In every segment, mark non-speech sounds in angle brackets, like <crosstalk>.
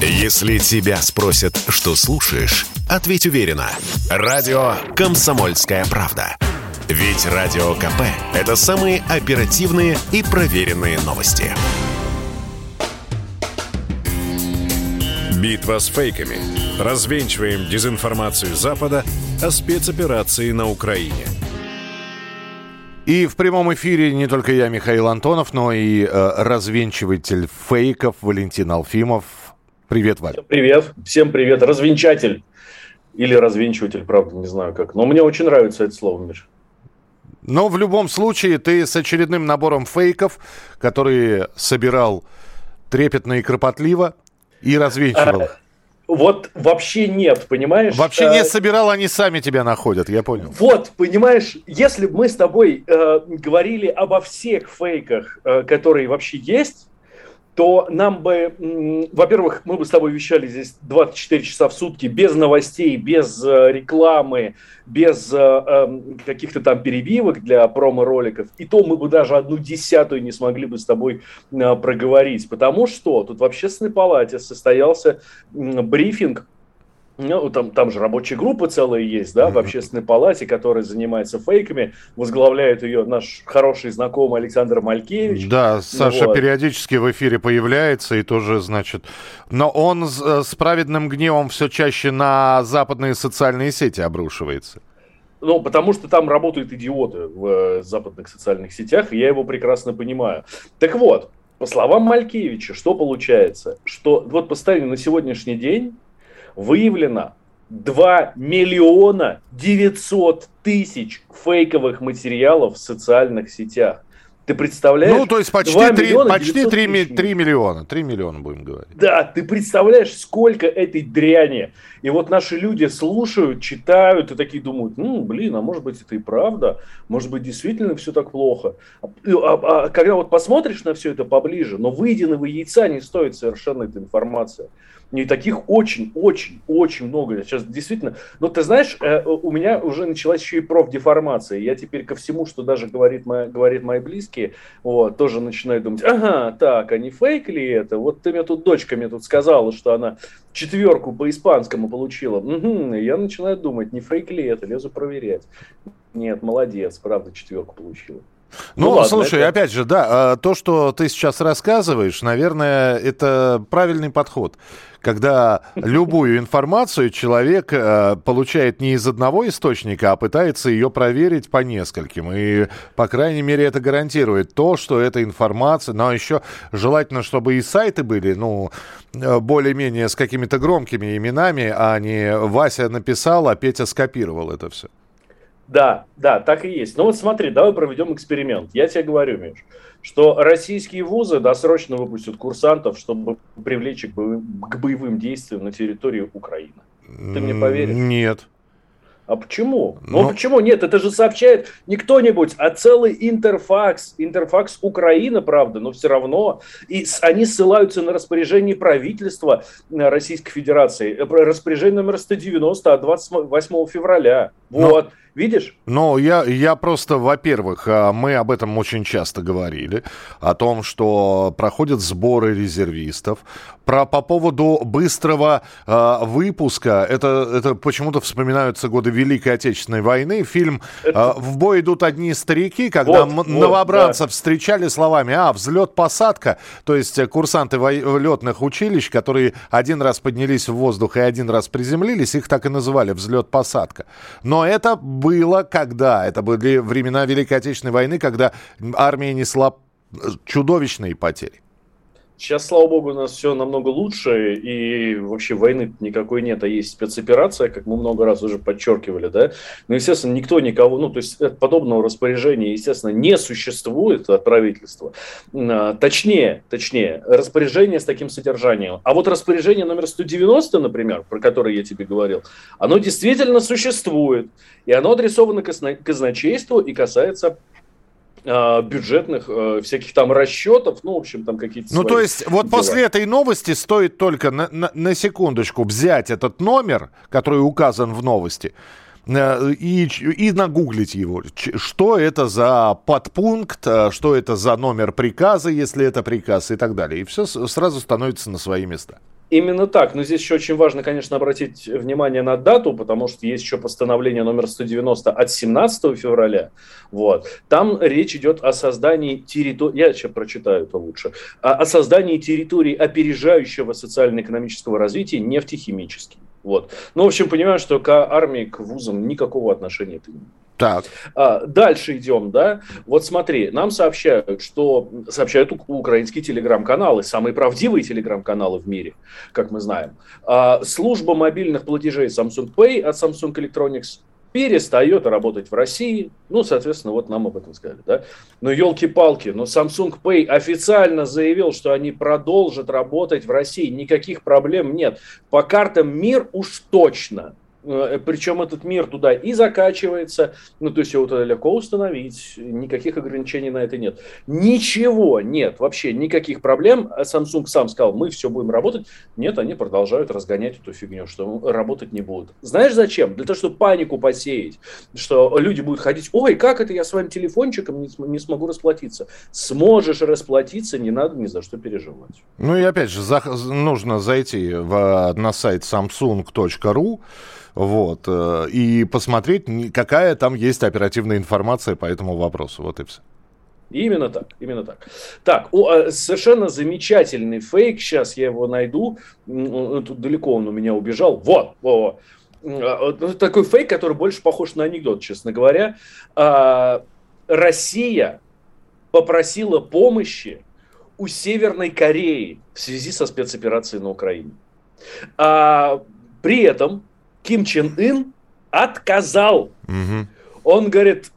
Если тебя спросят, что слушаешь, ответь уверенно. Радио «Комсомольская правда». Ведь Радио КП – это самые оперативные и проверенные новости. Битва с фейками. Развенчиваем дезинформацию Запада о спецоперации на Украине. И в прямом эфире не только я, Михаил Антонов, но и э, развенчиватель фейков Валентин Алфимов. Привет, Валь. Привет. Всем привет. Развенчатель. Или развенчиватель, правда, не знаю как. Но мне очень нравится это слово, Миш. Но в любом случае ты с очередным набором фейков, которые собирал трепетно и кропотливо и развенчивал. А, вот вообще нет, понимаешь? Вообще не собирал, они сами тебя находят, я понял. Вот, понимаешь, если бы мы с тобой э, говорили обо всех фейках, э, которые вообще есть, то нам бы, во-первых, мы бы с тобой вещали здесь 24 часа в сутки без новостей, без э, рекламы, без э, эм, каких-то там перебивок для промо-роликов. И то мы бы даже одну десятую не смогли бы с тобой э, проговорить. Потому что тут в общественной палате состоялся брифинг ну, там, там же рабочая группа целая есть, да, в общественной палате, которая занимается фейками. Возглавляет ее наш хороший знакомый Александр Малькевич. Да, Саша вот. периодически в эфире появляется и тоже, значит... Но он с, э, с праведным гневом все чаще на западные социальные сети обрушивается. Ну, потому что там работают идиоты в э, западных социальных сетях, и я его прекрасно понимаю. Так вот, по словам Малькевича, что получается? Что вот постоянно на сегодняшний день выявлено 2 миллиона 900 тысяч фейковых материалов в социальных сетях. Ты представляешь? Ну, то есть почти 3, миллиона почти 3, 3 миллиона. 3 миллиона будем говорить. Да, ты представляешь, сколько этой дряни. И вот наши люди слушают, читают и такие думают, ну, блин, а может быть это и правда, может быть действительно все так плохо. А, а, а когда вот посмотришь на все это поближе, но выеденного яйца не стоит совершенно эта информация. И таких очень-очень-очень много. Сейчас действительно... Но ты знаешь, э, у меня уже началась еще и профдеформация. Я теперь ко всему, что даже говорит, моя, говорит мои близкие, вот, тоже начинаю думать, ага, так, а не фейк ли это? Вот ты мне тут, дочка мне тут сказала, что она четверку по испанскому получила. Угу, я начинаю думать, не фейк ли это, лезу проверять. Нет, молодец, правда, четверку получила. Ну, ну ладно, слушай, это... опять же, да, а, то, что ты сейчас рассказываешь, наверное, это правильный подход. Когда любую <laughs> информацию человек э, получает не из одного источника, а пытается ее проверить по нескольким. И, по крайней мере, это гарантирует то, что эта информация... Но еще желательно, чтобы и сайты были, ну, э, более-менее с какими-то громкими именами, а не Вася написал, а Петя скопировал это все. Да, да, так и есть. Но вот смотри, давай проведем эксперимент. Я тебе говорю, Миш, что российские вузы досрочно выпустят курсантов, чтобы привлечь их к боевым действиям на территории Украины. Ты мне поверишь? Нет. А почему? Ну, Но... почему нет? Это же сообщает не кто-нибудь, а целый Интерфакс. Интерфакс Украина, правда, но все равно. И они ссылаются на распоряжение правительства Российской Федерации. Э, распоряжение номер 190 от 28 февраля. Вот. Видишь? Ну, я, я просто, во-первых, а, мы об этом очень часто говорили, о том, что проходят сборы резервистов. Про, по поводу быстрого э, выпуска, это, это почему-то вспоминаются годы Великой Отечественной войны. Фильм это... э, «В бой идут одни старики», когда вот, новобранцев вот, да. встречали словами «А, взлет-посадка», то есть э, курсанты летных училищ, которые один раз поднялись в воздух и один раз приземлились, их так и называли «взлет-посадка». Но это было когда? Это были времена Великой Отечественной войны, когда армия несла чудовищные потери. Сейчас, слава богу, у нас все намного лучше, и вообще войны никакой нет, а есть спецоперация, как мы много раз уже подчеркивали, да. Но, естественно, никто никого, ну, то есть подобного распоряжения, естественно, не существует от правительства. А, точнее, точнее, распоряжение с таким содержанием. А вот распоряжение номер 190, например, про которое я тебе говорил, оно действительно существует, и оно адресовано казначейству и касается бюджетных э, всяких там расчетов, ну, в общем, там какие-то... Ну, то есть, вот дела. после этой новости стоит только на, на, на секундочку взять этот номер, который указан в новости, э, и, и нагуглить его. Что это за подпункт, э, что это за номер приказа, если это приказ и так далее. И все сразу становится на свои места. Именно так. Но здесь еще очень важно, конечно, обратить внимание на дату, потому что есть еще постановление номер 190 от 17 февраля. Вот. Там речь идет о создании территории, я сейчас прочитаю это лучше, о создании территории опережающего социально-экономического развития нефтехимических. Вот. Ну, в общем, понимаю, что к армии, к вузам никакого отношения это не имеет. Так. А, дальше идем, да. Вот смотри, нам сообщают, что сообщают украинские телеграм-каналы, самые правдивые телеграм-каналы в мире, как мы знаем. А, служба мобильных платежей Samsung Pay от Samsung Electronics перестает работать в России. Ну, соответственно, вот нам об этом сказали, да. Но елки-палки, но Samsung Pay официально заявил, что они продолжат работать в России. Никаких проблем нет. По картам мир уж точно причем этот мир туда и закачивается, ну, то есть его туда легко установить, никаких ограничений на это нет. Ничего нет, вообще никаких проблем. А Samsung сам сказал, мы все будем работать. Нет, они продолжают разгонять эту фигню, что работать не будут. Знаешь зачем? Для того, чтобы панику посеять, что люди будут ходить, ой, как это я своим телефончиком не, не смогу расплатиться. Сможешь расплатиться, не надо ни за что переживать. Ну и опять же, за, нужно зайти в, на сайт samsung.ru, вот, э, и посмотреть, какая там есть оперативная информация по этому вопросу. Вот и все. Именно так, именно так. Так, о, а, совершенно замечательный фейк, сейчас я его найду, тут далеко он у меня убежал, вот, вот, а, такой фейк, который больше похож на анекдот, честно говоря. А, Россия попросила помощи у Северной Кореи в связи со спецоперацией на Украине. При этом Ким Чен Ын отказал. Угу. Он говорит,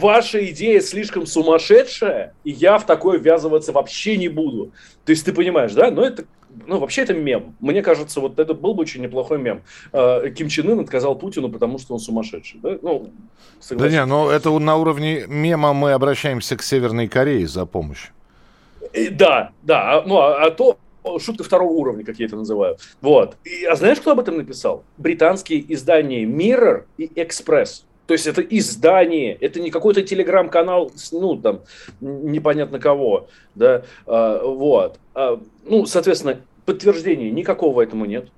ваша идея слишком сумасшедшая, и я в такое ввязываться вообще не буду. То есть ты понимаешь, да? Но это ну, вообще это мем. Мне кажется, вот это был бы очень неплохой мем. А, Ким Чен Ын отказал Путину, потому что он сумасшедший. Да, ну, да не, но это на уровне мема мы обращаемся к Северной Корее за помощью. Да, да. Ну, а, а то шутка второго уровня, как я это называю. Вот. И, а знаешь, кто об этом написал? Британские издания Mirror и Express. То есть это издание, это не какой-то телеграм-канал, ну, там, непонятно кого, да, а, вот. А, ну, соответственно, подтверждения никакого этому нет.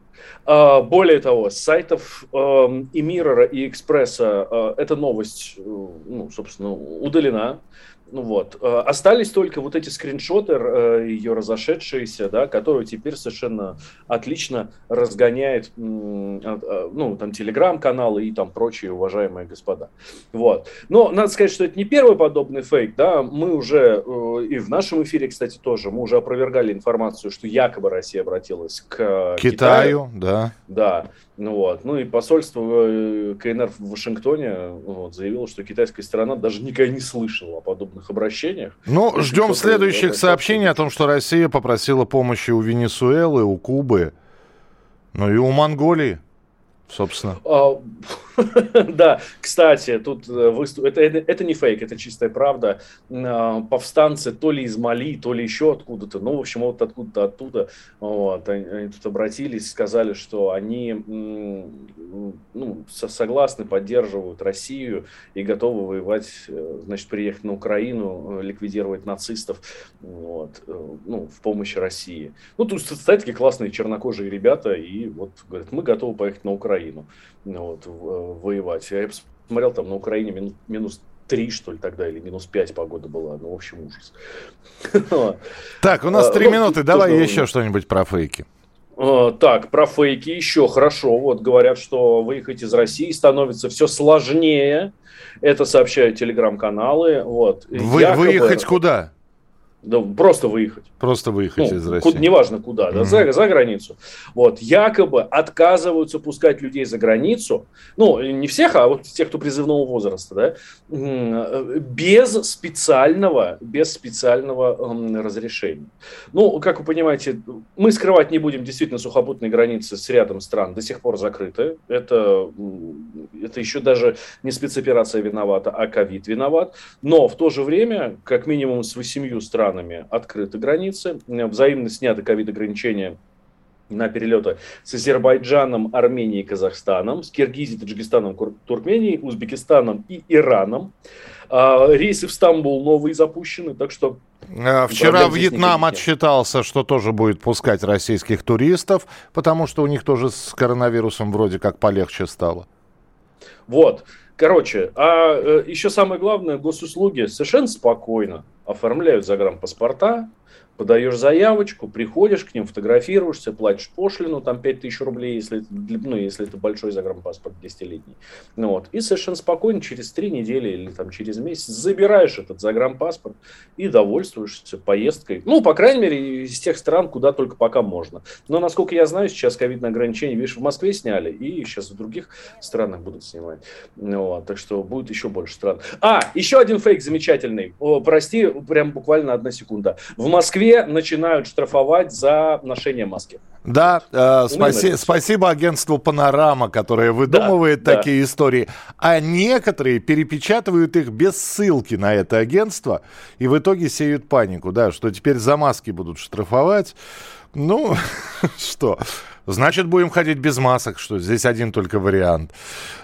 А, более того, с сайтов э, и Mirror, и Экспресса э, эта новость, э, ну, собственно, удалена. Ну вот. Э, остались только вот эти скриншоты, э, ее разошедшиеся, да, которые теперь совершенно отлично разгоняет, а, ну, там, телеграм-каналы и там прочие уважаемые господа. Вот. Но надо сказать, что это не первый подобный фейк, да, мы уже, э, и в нашем эфире, кстати, тоже, мы уже опровергали информацию, что якобы Россия обратилась к Китаю. Китаю, да. Да. Ну вот. Ну и посольство э, КНР в Вашингтоне вот, заявило, что китайская сторона даже никогда не слышала о подобных обращениях. Ну, ждем следующих сообщений о том, что Россия попросила помощи у Венесуэлы, у Кубы, ну и у Монголии собственно. А, <laughs> да, кстати, тут э, это, не фейк, это чистая правда. А, повстанцы то ли из Мали, то ли еще откуда-то, ну, в общем, вот откуда-то оттуда, они, тут обратились, сказали, что они ну, согласны, поддерживают Россию и готовы воевать, э, значит, приехать на Украину, э, ликвидировать нацистов, вот, ну, в помощи России. Ну, тут стоят такие классные чернокожие ребята, и вот говорят, мы готовы поехать на. Украину вот, воевать. Я посмотрел, там на Украине минус, минус 3, что ли, тогда, или минус 5 погода была. Ну, в общем, ужас. <laughs> Так, у нас 3 а, ну, минуты. Давай еще что-нибудь про фейки. А, так, про фейки еще хорошо. Вот говорят, что выехать из России становится все сложнее. Это сообщают телеграм-каналы. Вот. Вы, Якобы... Выехать куда? Да, просто выехать. Просто выехать ну, из России. Куда, неважно куда, да, mm-hmm. за, за границу. Вот, якобы отказываются пускать людей за границу, ну, не всех, а вот тех, кто призывного возраста, да, без специального, без специального разрешения. Ну, как вы понимаете, мы скрывать не будем, действительно, сухопутные границы с рядом стран до сих пор закрыты. Это, это еще даже не спецоперация виновата, а ковид виноват. Но в то же время, как минимум с восемью стран странами открыты границы, взаимно сняты ковид-ограничения на перелеты с Азербайджаном, Арменией и Казахстаном, с Киргизией, Таджикистаном, Туркменией, Узбекистаном и Ираном. А, рейсы в Стамбул новые запущены, так что... А, вчера Вьетнам отчитался, что тоже будет пускать российских туристов, потому что у них тоже с коронавирусом вроде как полегче стало. Вот. Короче, а э, еще самое главное, госуслуги совершенно спокойно оформляют загранпаспорта, подаешь заявочку, приходишь к ним, фотографируешься, платишь пошлину, там 5000 рублей, если, ну, если это большой загранпаспорт 10-летний. Ну, вот. И совершенно спокойно через 3 недели или там, через месяц забираешь этот загранпаспорт и довольствуешься поездкой. Ну, по крайней мере, из тех стран, куда только пока можно. Но, насколько я знаю, сейчас ковидные ограничения, видишь, в Москве сняли, и сейчас в других странах будут снимать. Ну, вот. Так что будет еще больше стран. А, еще один фейк замечательный. О, прости, прям буквально одна секунда. В Москве Москве начинают штрафовать за ношение маски. Да, э, спаси, спасибо агентству Панорама, которое выдумывает да, такие да. истории. А некоторые перепечатывают их без ссылки на это агентство и в итоге сеют панику, да, что теперь за маски будут штрафовать. Ну, <laughs> что? Значит, будем ходить без масок, что здесь один только вариант.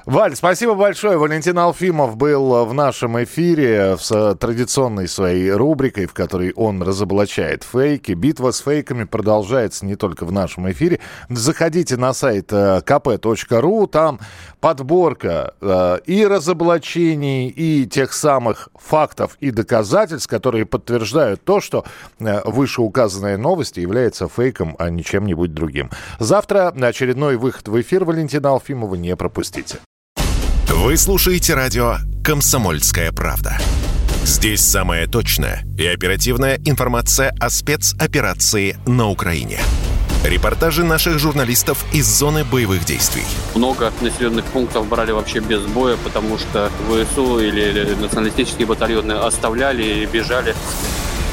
Валь, спасибо большое. Валентин Алфимов был в нашем эфире с традиционной своей рубрикой, в которой он разоблачает фейки. Битва с фейками продолжается не только в нашем эфире. Заходите на сайт э, kp.ru, там подборка э, и разоблачений, и тех самых фактов и доказательств, которые подтверждают то, что э, вышеуказанная новость является фейком, а не чем-нибудь другим. Завтра очередной выход в эфир Валентина Алфимова не пропустите. Вы слушаете радио «Комсомольская правда». Здесь самая точная и оперативная информация о спецоперации на Украине. Репортажи наших журналистов из зоны боевых действий. Много населенных пунктов брали вообще без боя, потому что ВСУ или националистические батальоны оставляли и бежали.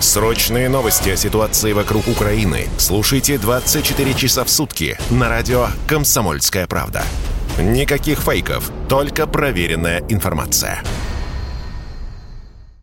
Срочные новости о ситуации вокруг Украины слушайте 24 часа в сутки на радио «Комсомольская правда». Никаких фейков, только проверенная информация.